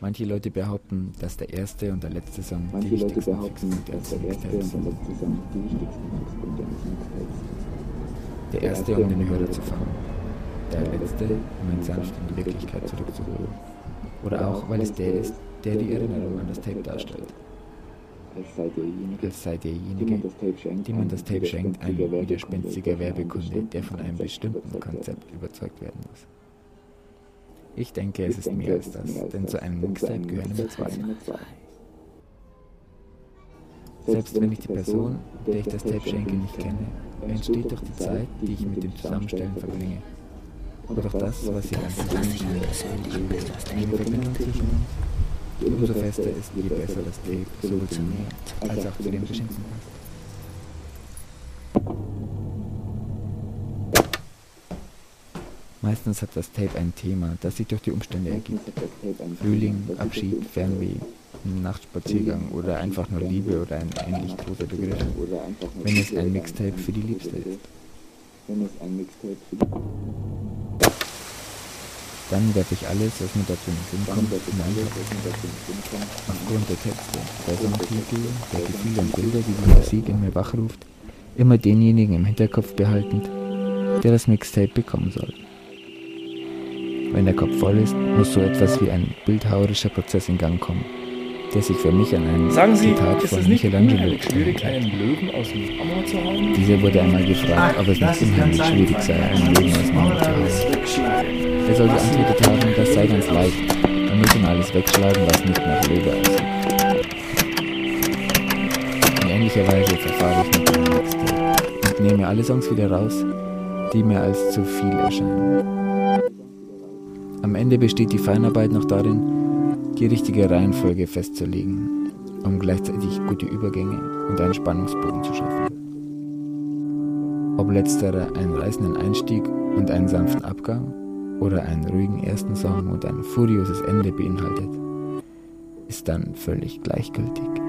Manche Leute behaupten, dass der erste und der letzte Song Manche die Leute wichtigsten behaupten, Fixpunkte dass der erste und der sind. letzte Song die wichtigsten Fixpunkte eines Mixtapes sind. Der erste, um den Hörer zu fangen. Der letzte, um ihn sanft in die Wirklichkeit zurückzuholen. Oder auch, weil es der ist, der die Erinnerung an das Tape darstellt. Als sei derjenige, Als sei dem derjenige, man das Tape schenkt, dem man das Tape schenkt, ein widerspenstiger Werbekunde, der von einem bestimmten Konzept überzeugt werden muss. Ich denke, es ist mehr als das, denn zu einem Mixtape gehören immer zwei. Selbst wenn ich die Person, der ich das Tape schenke, nicht kenne, entsteht durch die Zeit, die ich mit dem Zusammenstellen verbringe. Oder durch das, was ganz zusammenstellen, eine Verbindung zwischen uns. Umso fester ist, je besser das Tape sowohl zu mir als auch zu dem Geschenkten passt. Meistens hat das Tape ein Thema, das sich durch die Umstände ergibt. Frühling, Abschied, Fernweh, Nachtspaziergang oder einfach nur Liebe oder ein ähnlich großer Begriff, wenn es ein Mixtape für die Liebste ist. Ein Dann werfe ich alles, was mir dazu in den Sinn kommt, hinein. Aufgrund der Texte, der Songtitel, der Gefühle und Bilder, die die Musik in mir wachruft, immer denjenigen im Hinterkopf behaltend, der das Mixtape bekommen soll. Wenn der Kopf voll ist, muss so etwas wie ein bildhauerischer Prozess in Gang kommen, der sich für mich an ein Sagen Sie, Zitat ist von Michelangelo erinnert. Löwen dem? Dieser wurde einmal gefragt, ob es nicht unheimlich schwierig sei, einen Leben aus Marmor zu haben. Er soll geantwortet haben, das sei ganz leicht. Man muss ihm alles wegschlagen, was nicht nach Löwe aussieht. In ähnlicher Weise verfahre ich mit meinem Mixtape und nehme alle Songs wieder raus, die mir als zu viel erscheinen. Am Ende besteht die Feinarbeit noch darin, die richtige Reihenfolge festzulegen, um gleichzeitig gute Übergänge und einen Spannungsbogen zu schaffen. Ob letzterer einen reißenden Einstieg und einen sanften Abgang oder einen ruhigen ersten Song und ein furioses Ende beinhaltet, ist dann völlig gleichgültig.